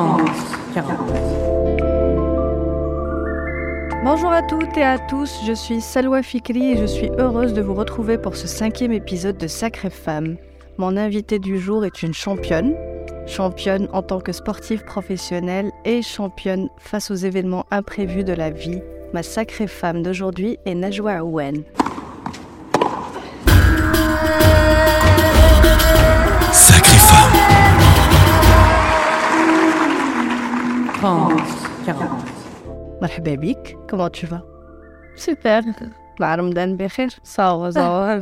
30, 40. Bonjour à toutes et à tous, je suis Salwa Fikri et je suis heureuse de vous retrouver pour ce cinquième épisode de Sacrée Femme. Mon invitée du jour est une championne, championne en tant que sportive professionnelle et championne face aux événements imprévus de la vie. Ma sacrée femme d'aujourd'hui est Najwa Owen. 30, 40. Marhaba bik, comment tu vas Super. Ça va, ça va.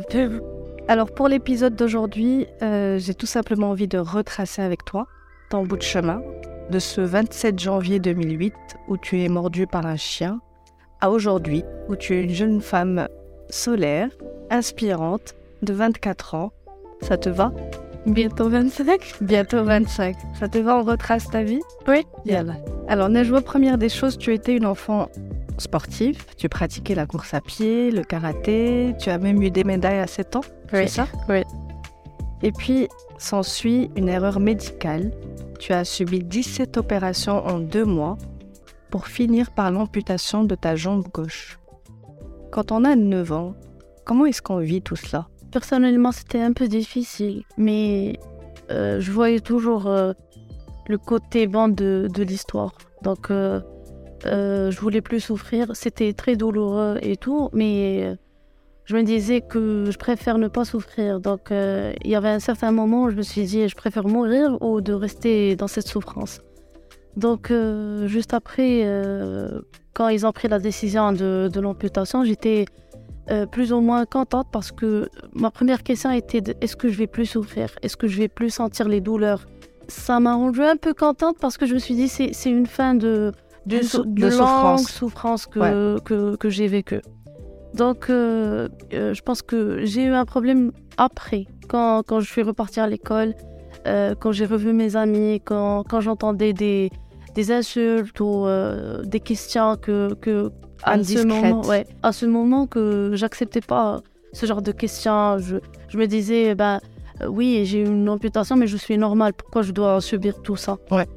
Alors pour l'épisode d'aujourd'hui, euh, j'ai tout simplement envie de retracer avec toi ton bout de chemin de ce 27 janvier 2008 où tu es mordue par un chien à aujourd'hui où tu es une jeune femme solaire, inspirante, de 24 ans. Ça te va? Bientôt 25. Bientôt 25. Ça te va On retrace ta vie? Oui. Yallah. Alors Najwa, première des choses, tu étais une enfant sportive, tu pratiquais la course à pied, le karaté, tu as même eu des médailles à 7 ans, c'est ça? Oui. Et puis s'ensuit une erreur médicale. Tu as subi 17 opérations en deux mois pour finir par l'amputation de ta jambe gauche. Quand on a 9 ans, comment est-ce qu'on vit tout cela? Personnellement, c'était un peu difficile, mais euh, je voyais toujours euh, le côté bon de, l'histoire. Donc, euh, euh, je voulais plus souffrir. C'était très douloureux et tout, mais je me disais que je préfère ne pas souffrir. Donc, il y avait un certain moment où je me suis dit, je préfère mourir ou de rester dans cette souffrance. Donc, juste après, quand ils ont pris la décision de l'amputation, j'étais euh, plus ou moins contente parce que ma première question était de, est-ce que je vais plus souffrir? Est-ce que je vais plus sentir les douleurs? Ça m'a rendue un peu contente parce que je me suis dit c'est c'est une fin de, de longue souffrance. souffrance que, que, que j'ai vécue. Donc, euh, euh, je pense que j'ai eu un problème après, quand, quand je suis repartie à l'école, quand j'ai revu mes amis, quand, quand j'entendais des, des insultes ou des questions que, que à ce moment, ouais, à ce moment que j'acceptais pas ce genre de questions. Je, je me disais, ben euh, oui, j'ai eu une amputation, mais je suis normale. Pourquoi je dois subir tout ça? Ouais.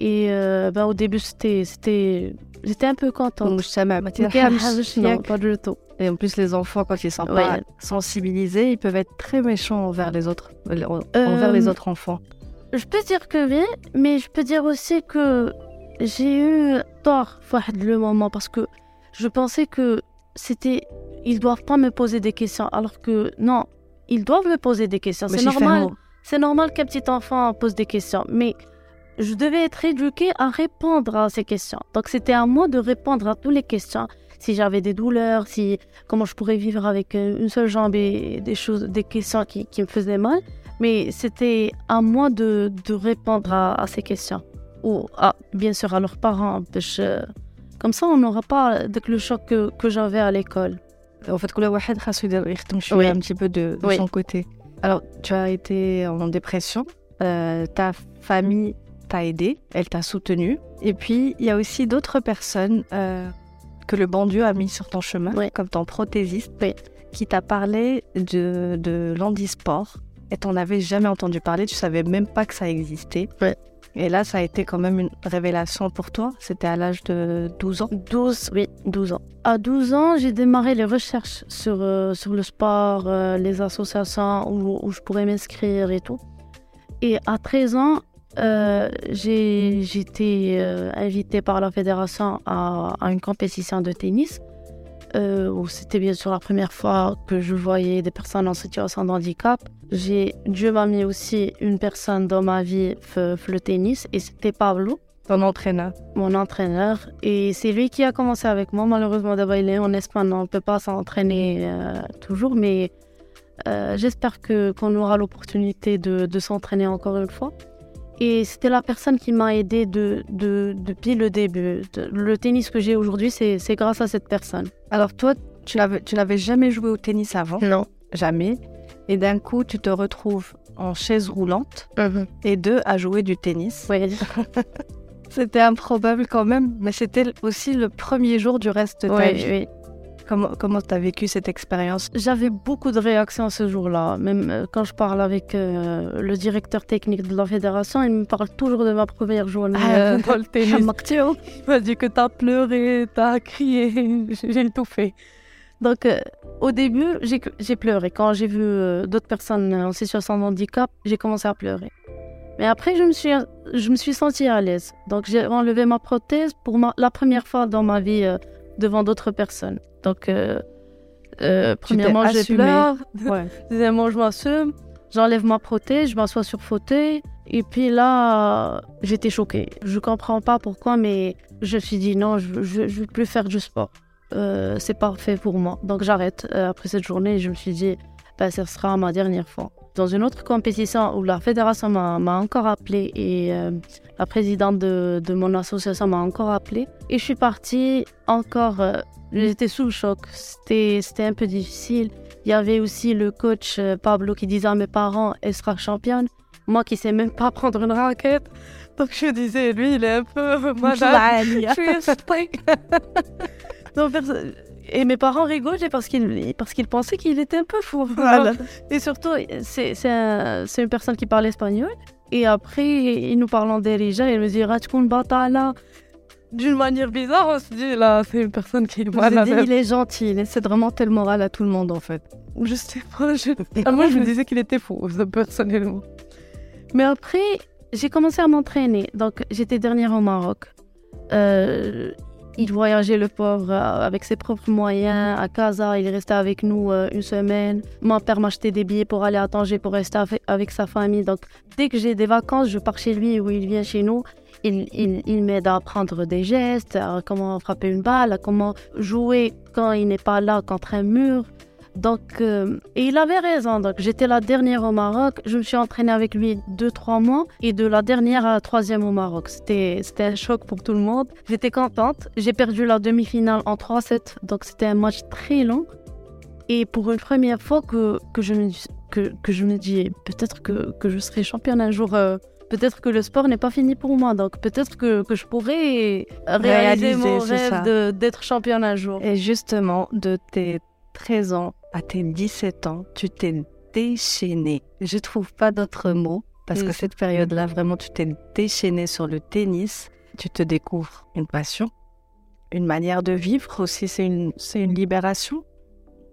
Et euh, ben, au début, c'était, c'était, j'étais un peu contente. Non, pas du tout. Et en plus, les enfants, quand ils sont Ouais. pas sensibilisés, ils peuvent être très méchants envers les autres, euh, Euh, envers les autres enfants. Je peux dire que oui, mais je peux dire aussi que j'ai eu tort le moment parce que je pensais que c'était ils doivent pas me poser des questions alors que non, ils doivent me poser des questions. C'est normal. C'est normal qu'un petit enfant pose des questions, mais je devais être éduquée à répondre à ces questions. Donc c'était à moi de répondre à toutes les questions. Si j'avais des douleurs, si comment je pourrais vivre avec euh, une seule jambe et des choses, des questions qui, qui me faisaient mal. Mais c'était à moi de, de répondre à, à ces questions. Ou à, bien sûr à leurs parents. parce que, comme ça, on n'aura pas le choc que, j'avais à l'école. En fait, oui. un petit peu de, son côté. Alors, tu as été en dépression. Euh, ta famille t'a aidé, elle t'a soutenu. Et puis, il y a aussi d'autres personnes euh, que le bon Dieu a mis sur ton chemin, comme ton prothésiste, qui t'a parlé de, de l'handisport et t'en avais jamais entendu parler, tu savais même pas que ça existait. Et là, ça a été quand même une révélation pour toi. C'était à l'âge de 12 ans. 12, oui, 12 ans. À 12 ans, j'ai démarré les recherches sur, euh, sur le sport, euh, les associations où, je pourrais m'inscrire et tout. Et à 13 ans, euh, j'ai été invitée par la fédération à, à une compétition de tennis. Euh, où c'était bien sûr la première fois que je voyais des personnes en situation de handicap. Dieu m'a mis aussi une personne dans ma vie, le tennis, et c'était Pablo Ton entraîneur. mon entraîneur. Et c'est lui qui a commencé avec moi. Malheureusement, d'abord, il est en Espagne. On ne peut pas s'entraîner euh, toujours. Mais euh, j'espère que, qu'on aura l'opportunité de, de s'entraîner encore une fois. Et c'était la personne qui m'a aidé de, de, depuis le début. Le tennis que j'ai aujourd'hui, c'est, grâce à cette personne. Alors toi, tu n'avais, jamais joué au tennis avant? Non. Jamais. Et d'un coup, tu te retrouves en chaise roulante et deux à jouer du tennis. Oui, C'était improbable quand même, mais c'était aussi le premier jour du reste de ta oui, vie. oui. Comment comment t'as vécu cette expérience? J'avais beaucoup de réactions ce jour-là. Même euh, quand je parle avec euh, le directeur technique de la fédération, il me parle toujours de ma première journée euh, dans le tennis. Il m'a dit que t'as pleuré, t'as crié, j'ai tout fait. Donc, euh, au début, j'ai j'ai pleuré. Quand j'ai vu euh, d'autres personnes en situation de handicap, j'ai commencé à pleurer. Mais après, je me suis, je me suis sentie à l'aise. Donc, j'ai enlevé ma prothèse pour ma- la première fois dans ma vie euh, devant d'autres personnes. Donc, euh, euh, premièrement, j'ai assumée. pleure. Ouais. Deuxièmement, je m'assume. J'enlève ma prothèse, je m'assois sur fauteuil. Et puis là, j'étais choquée. Je comprends pas pourquoi, mais je me suis dit non, je ne je, je veux plus faire du sport. Euh, c'est parfait pour moi. Donc j'arrête. Après cette journée, je me suis dit, ben, ce sera ma dernière fois. Dans une autre compétition où la fédération m'a encore appelé et euh, la présidente de, de mon association m'a encore appelé. Et je suis partie encore. euh, J'étais sous le choc. C'était un peu difficile. Il y avait aussi le coach euh, Pablo qui disait à mes parents, elle sera championne. Moi qui sais même pas prendre une raquette. Donc je disais, lui, il est un peu malade. Je suis. Donc, et mes parents rigolaient parce qu'ils parce qu'ils pensaient qu'il était un peu fou. Voilà. Et surtout, c'est c'est un- une personne qui parle espagnol. Et après, il nous parle en dérija. Il me dit Rachkoun Batala. D'une manière bizarre, on se dit là, c'est une personne qui avez dit, il est gentil, il essaie de remonter le moral à tout le monde en fait. Je sais pas. je- Ah, moi, je me disais qu'il était fou, personnellement. Mais après, j'ai commencé à m'entraîner. Donc, j'étais dernière au Maroc. Euh, il voyageait, le pauvre, euh, avec ses propres moyens à Casa. Il est resté avec nous euh, une semaine. Mon père m'achetait des billets pour aller à Tanger pour rester avec, avec sa famille. Donc, dès que j'ai des vacances, je pars chez lui ou il vient chez nous. Il, il, il m'aide à apprendre des gestes, à comment frapper une balle, à comment jouer quand il n'est pas là contre un mur. Donc, euh, et il avait raison. Donc, j'étais la dernière au Maroc. Je me suis entraînée avec lui deux, trois mois. Et de la dernière à la troisième au Maroc. C'était, c'était un choc pour tout le monde. J'étais contente. J'ai perdu la demi-finale en 3-7. Donc, c'était un match très long. Et pour une première fois que, que, je, me, que, que je me dis, peut-être que, que je serai championne un jour. euh, Peut-être que le sport n'est pas fini pour moi, donc peut-être que, que je pourrais réaliser, Réaliser, mon rêve d'être championne un jour. Et justement, de tes 13 ans à tes 17 ans, tu t'es déchaîné. Je trouve pas d'autre mot parce que Mm. cette période-là, vraiment, tu t'es déchaîné sur le tennis. Tu te découvres une passion, une manière de vivre aussi. C'est une, c'est une libération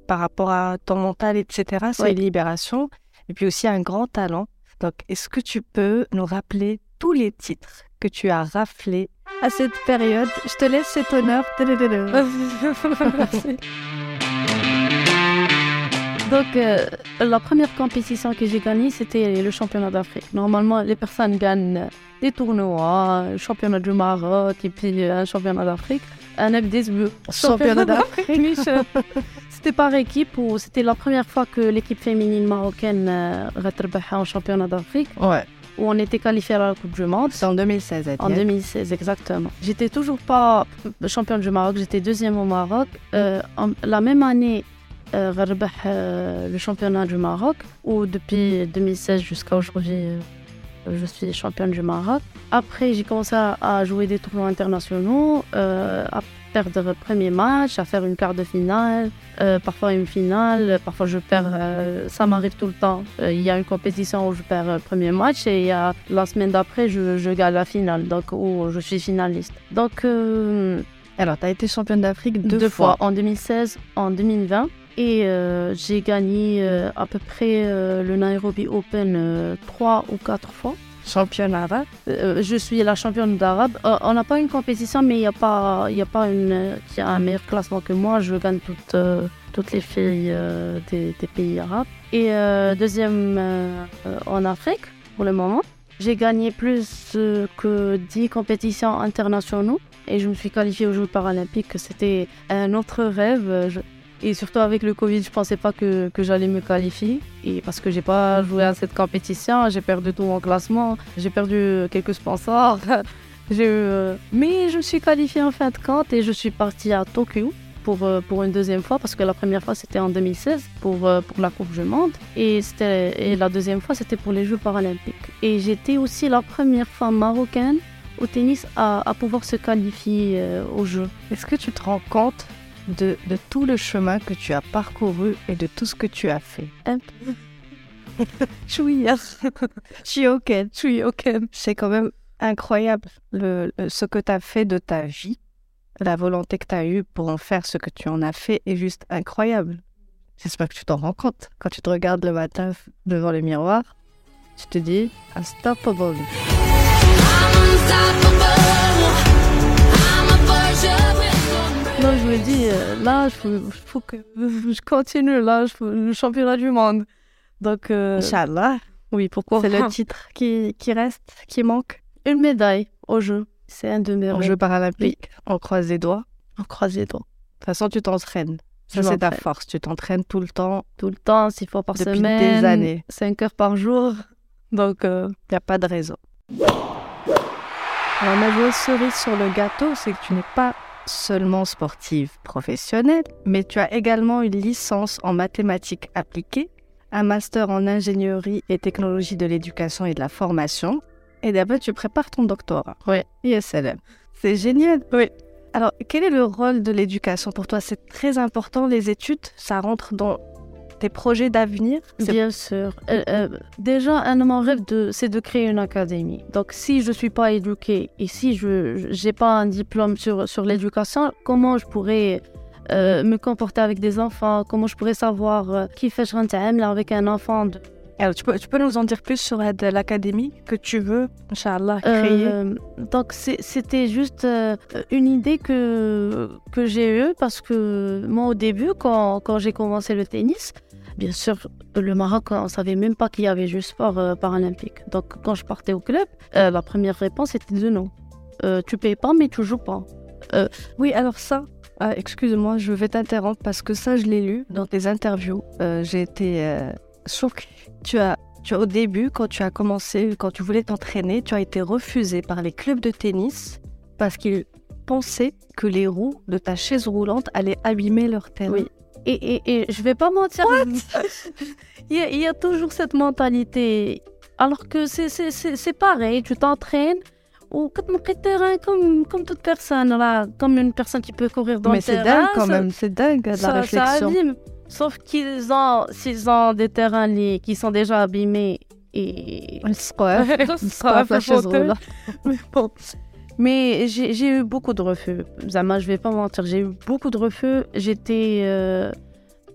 par rapport à ton mental, etc. C'est Oui. une libération. Et puis aussi un grand talent. Donc, est-ce que tu peux nous rappeler tous les titres que tu as raflés à cette période? Je te laisse cet honneur. Donc, euh, la première compétition que j'ai gagnée, c'était le championnat d'Afrique. Normalement, les personnes gagnent des tournois, le championnat du Maroc et puis euh, un championnat d'Afrique. Un FDSB, Championnat d'Afrique. C'était par équipe ou c'était la première fois que l'équipe féminine marocaine euh, en championnat d'Afrique? Ouais. où on était qualifié à la Coupe du Monde. C'est en 2016, Atiel. En 2016, exactement. J'étais toujours pas championne du Maroc, j'étais deuxième au Maroc. Euh, en- la même année, euh, euh, le championnat du Maroc où depuis mm. 2016 jusqu'à aujourd'hui euh, je suis championne du Maroc. Après j'ai commencé à jouer des tournois internationaux, à perdre le premier match, à faire une quart de finale, parfois une finale, parfois je perds, ça m'arrive tout le temps. Il y a une compétition où je perds le premier match et il la semaine d'après je, gagne la finale, donc où je suis finaliste. Donc alors, tu as été championne d'Afrique deux, deux fois. en 2016, en 2020. Et euh, j'ai gagné euh, à peu près euh, le Nairobi Open trois ou quatre fois. Championne arabe. Je suis la championne d'arabe. On n'a pas une compétition, mais il n'y a pas, y a pas une qui a un meilleur classement que moi. Je gagne toutes, toutes les filles des, des pays arabes. Et deuxième en Afrique pour le moment. J'ai gagné plus que 10 compétitions internationaux et je me suis qualifiée aux Jeux paralympiques. C'était un autre rêve. Je- Et surtout avec le Covid, je pensais pas que, que j'allais me qualifier. Et parce que j'ai pas joué à cette compétition, j'ai perdu tout mon classement, j'ai perdu quelques sponsors. Eu, Mais je me suis qualifiée en fin de compte et je suis partie à Tokyo pour, euh, pour une deuxième fois parce que la première fois c'était en 2016 pour, euh, pour la Coupe du Monde et, et la deuxième fois c'était pour les Jeux paralympiques. Et j'étais aussi la première femme marocaine au tennis à, à pouvoir se qualifier euh, aux Jeux. Est-ce que tu te rends compte de, de tout le chemin que tu as parcouru et de tout ce que tu as fait. C'est quand même incroyable le, le- ce que tu as fait de ta vie. La volonté que tu as eue pour en faire ce que tu en as fait est juste incroyable. J'espère que tu t'en rends compte. Quand tu te regardes le matin devant le miroir, tu te dis unstoppable. Non, là, il faut, faut que je continue, là, je faut le championnat du monde. Donc, euh, Inch'Allah. oui, pourquoi C'est le titre qui, qui reste, qui manque. Une médaille au jeu. C'est un de mes rêves. Jeux paralympiques, on croise les doigts. On croise les doigts. De toute façon, tu t'entraînes. Ça, c'est ta force. Tu t'entraînes tout le temps. Tout le temps, six fois par Depuis semaine. des années. 5 heures par jour. Donc, euh, Il n'y a pas de raison. Alors, ma cerise sur le gâteau, c'est que tu n'es pas seulement sportive professionnelle, mais tu as également une licence en mathématiques appliquées, un master en ingénierie et technologie de l'éducation et de la formation, et d'abord tu prépares ton doctorat. Ouais. ISLM. C'est génial. Oui. Alors, quel est le rôle de l'éducation? Pour toi C'est très important, les études, ça rentre dans tes projets d'avenir Bien sûr. Euh, euh, déjà, un de mes rêves, c'est de créer une académie. Donc, si je ne suis pas éduquée et si je n'ai pas un diplôme sur, sur l'éducation, comment je pourrais euh, me comporter avec des enfants? Comment je pourrais savoir qui fait je avec un enfant Alors, tu peux, tu peux nous en dire plus sur l'académie que tu veux, Inch'Allah, créer Euh, donc c'était juste euh, une idée que, que j'ai eue parce que moi au début quand, quand j'ai commencé le tennis, bien sûr le Maroc on savait même pas qu'il y avait du sport euh, paralympique. Donc quand je partais au club, la première réponse était de non. Tu payes pas mais tu joues pas. Oui, alors ça, excuse-moi, je vais t'interrompre parce que ça, je l'ai lu dans tes interviews. J'ai été euh, choquée. Tu as, tu as, au début, quand tu as commencé, quand tu voulais t'entraîner, tu as été refusé par les clubs de tennis parce qu'ils pensaient que les roues de ta chaise roulante allaient abîmer leur terrain. Oui. Et, et, et je vais pas mentir, il, y a, il y a toujours cette mentalité. Alors que c'est- c'est c'est- c'est pareil, tu t'entraînes ou terrain comme, comme toute personne, là, comme une personne qui peut courir dans Mais le c'est terrain. dingue quand ça- même, c'est dingue la ça, ça réflexion. abîme. Sauf qu'ils ont, s'ils ont des terrains li- qui sont déjà abîmés et. Mais bon. Mais j'ai eu beaucoup de refus. Zama, je vais pas mentir, j'ai eu beaucoup de refus. J'étais euh,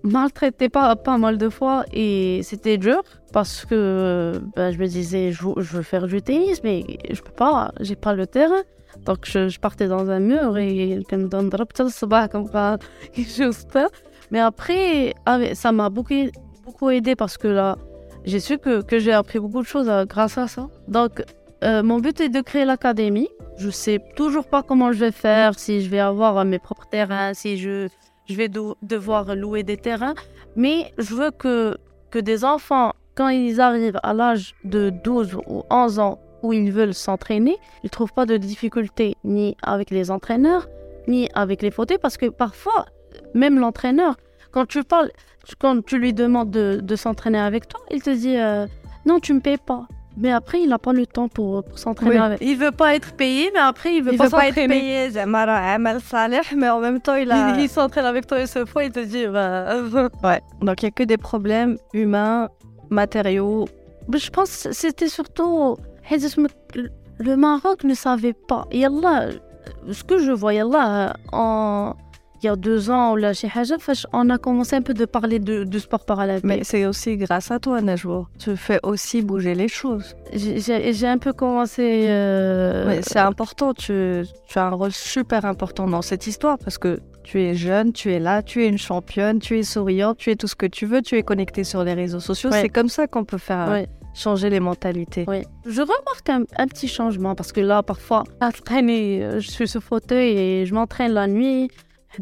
maltraitée pas, pas mal de fois et c'était dur parce que ben, je me disais, je, veux- je veux faire du tennis, mais je peux pas, j'ai pas le terrain. Donc je, je partais dans un mur et comme dans le comme ça, juste ça. Mais après, avec- ça m'a beaucoup, beaucoup aidé parce que là, j'ai su que, que j'ai appris beaucoup de choses euh, grâce à ça. Donc, euh, mon but est de créer l'académie. Je sais toujours pas comment je vais faire, si je vais avoir euh, mes propres terrains, si je, je vais devoir louer des terrains. Mais je veux que, que des enfants, quand ils arrivent à l'âge de 12 ou 11 ans où ils veulent s'entraîner, ils trouvent pas de difficultés ni avec les entraîneurs, ni avec les fauteuils, parce que parfois, même l'entraîneur, quand tu parles, quand tu lui demandes de, de s'entraîner avec toi, il te dit euh, non, tu me payes pas. Mais après, il n'a pas le temps pour, pour s'entraîner Oui. avec. Il veut pas être payé, mais après, il veut Il pas veut pas être payé, mais en même temps, il a... Il, il s'entraîne avec toi une seule fois, il te dit bah, Ouais, donc il n'y a que des problèmes humains, matériaux. Je pense que c'était surtout. Le Maroc ne savait pas. Yallah, ce que je vois, yallah, en. Il y a deux ans, ou là, chez on a commencé un peu de parler de, de sport paralympique. Mais c'est aussi grâce à toi, Najwa. Tu fais aussi bouger les choses. J'ai- un peu commencé. euh, c'est important, tu, tu as un rôle super important dans cette histoire parce que tu es jeune, tu es là, tu es une championne, tu es souriante, tu es tout ce que tu veux, tu es connectée sur les réseaux sociaux. Ouais. C'est comme ça qu'on peut faire euh, Ouais. changer les mentalités. Oui. Je remarque un, un petit changement parce que là, parfois, à traîner, euh, je suis sur fauteuil et je m'entraîne la nuit,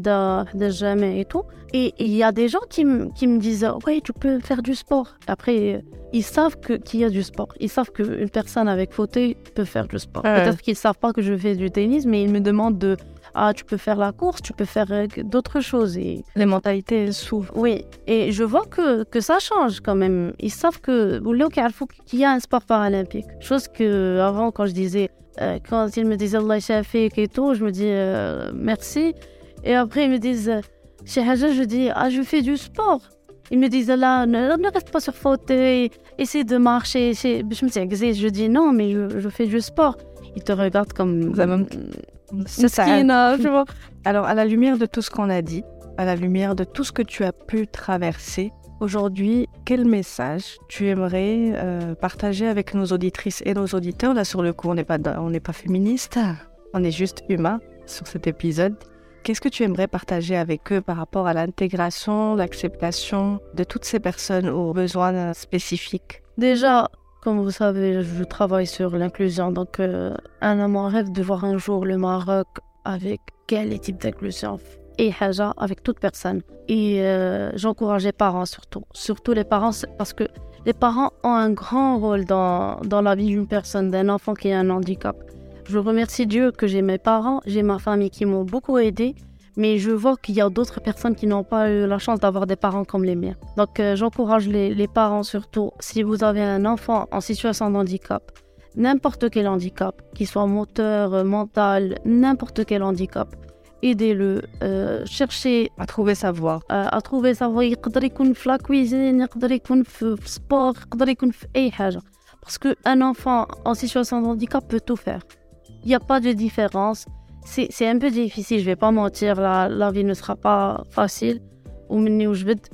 de, jamais et tout. Et il y a des gens qui, qui me disent Oui, tu peux faire du sport. Après, euh, ils savent qu'il y a du sport. Ils savent qu'une personne avec fauteuil peut faire du sport. Peut-être qu'ils ne savent pas que je fais du tennis, mais ils me demandent de Ah, tu peux faire la course, tu peux faire euh, d'autres choses. Les mentalités s'ouvrent. Oui, et je vois que, que ça change quand même. Ils savent que qu'il y a un sport paralympique. Chose que avant, quand je disais euh, quand ils me disaient Allah Shafiq et tout, je me dis merci et après ils me disent Chez Haja, je dis Ah, je fais du sport. Ils me disent Là, ne, ne reste pas sur fauteuil, essaie de marcher. Je me dis Je dis Non, mais je, je fais du sport. Ils te regardent comme. C'est ça. Miskina, tu vois. Alors, à la lumière de tout ce qu'on a dit, à la lumière de tout ce que tu as pu traverser, aujourd'hui, quel message tu aimerais euh, partager avec nos auditrices et nos auditeurs? Là, sur le coup, on n'est pas, on n'est pas féministe, on est juste humain sur cet épisode. Qu'est-ce que tu aimerais partager avec eux par rapport à l'intégration, l'acceptation de toutes ces personnes aux besoins spécifiques? Déjà, comme vous savez, je travaille sur l'inclusion. Donc, euh, un mon rêve de voir un jour le Maroc avec quel type d'inclusion et Haja avec toute personne. Et euh, j'encourage les parents surtout. Surtout les parents, parce que les parents ont un grand rôle dans, dans la vie d'une personne, d'un enfant qui a un handicap. Je remercie Dieu que j'ai mes parents, j'ai ma famille qui m'ont beaucoup aidé, mais je vois qu'il y a d'autres personnes qui n'ont pas eu la chance d'avoir des parents comme les miens. Donc euh, j'encourage les, parents surtout, si vous avez un enfant en situation de handicap, n'importe quel handicap, qu'il soit moteur, euh, mental, n'importe quel handicap, aidez-le, euh, cherchez à trouver sa voie. À trouver sa voie, il peut être la cuisine, il peut être le sport, il peut être Parce qu'un enfant en situation de handicap peut tout faire. Il n'y a pas de différence. C'est un peu difficile, je ne vais pas mentir, la, la vie ne sera pas facile. Au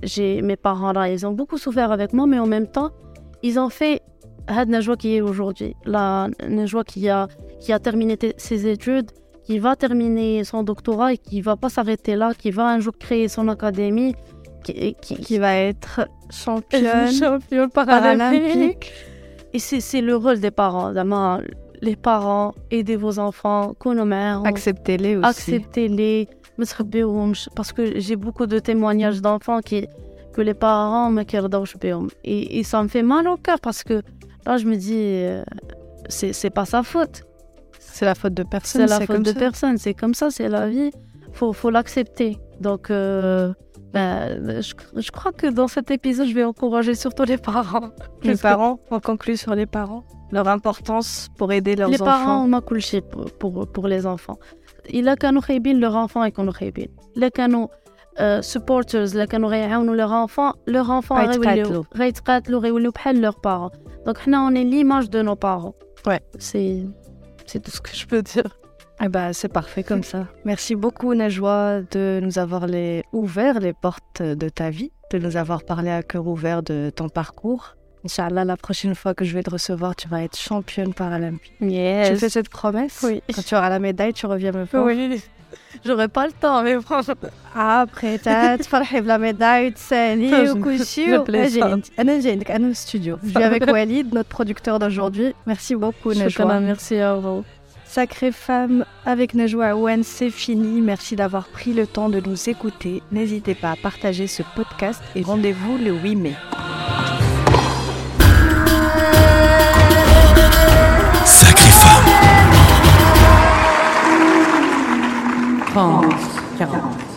j'ai mes parents là, ils ont beaucoup souffert avec moi, mais en même temps, ils ont fait la joie qui est aujourd'hui, la joie qui a, qui a terminé ses études, qui va terminer son doctorat et qui ne va pas s'arrêter là, qui va un jour créer son académie, qui, qui, va être championne, championne paralympique. paralympique. Et c'est le rôle des parents les parents, aidez vos enfants, acceptez-les aussi. Acceptez-les, parce que j'ai beaucoup de témoignages d'enfants qui que les parents me et, et ça me fait mal au cœur parce que là je me dis euh, c'est pas sa faute. C'est la faute de personne. C'est la faute de personne. C'est comme ça, c'est la vie. Faut faut l'accepter. Donc euh, ben, je, je crois que dans cet épisode, je vais encourager surtout les parents. Les Parce que parents, on conclut sur les parents. Leur importance pour aider leurs les enfants. parents ما كل شيء pour, pour, pour les enfants. إلا كانوا خايبين leur enfant يكونوا خايبين. إلا كانوا uh, supporters إلا كانوا غيعاونوا leur enfant, leur enfant غيتقاتلوا. غيوليو غيتقاتلوا غيوليو بحال leurs parents. Donc حنا on est l'image de nos parents. Ouais. C'est c'est tout ce que je peux dire. Eh ben, c'est parfait comme ça. Merci beaucoup, Najwa, de nous avoir ouvert les portes de ta vie, de nous avoir parlé à cœur ouvert de ton parcours. Inch'Allah, la prochaine fois que je vais te recevoir, tu vas être championne paralympique. Yes. Tu fais cette promesse? Oui. Quand tu auras la médaille, tu reviens me voir? Oui. J'aurais pas le temps, mais franchement. Après, tu as la médaille, tu sais, ni au Je suis avec Walid, notre producteur d'aujourd'hui. Merci beaucoup, Najwa. Merci à vous. Sacrée femme avec Najwa Aouane, c'est fini. Merci d'avoir pris le temps de nous écouter. N'hésitez pas à partager ce podcast et rendez-vous le 8 mai. Sacrée femme. France 40.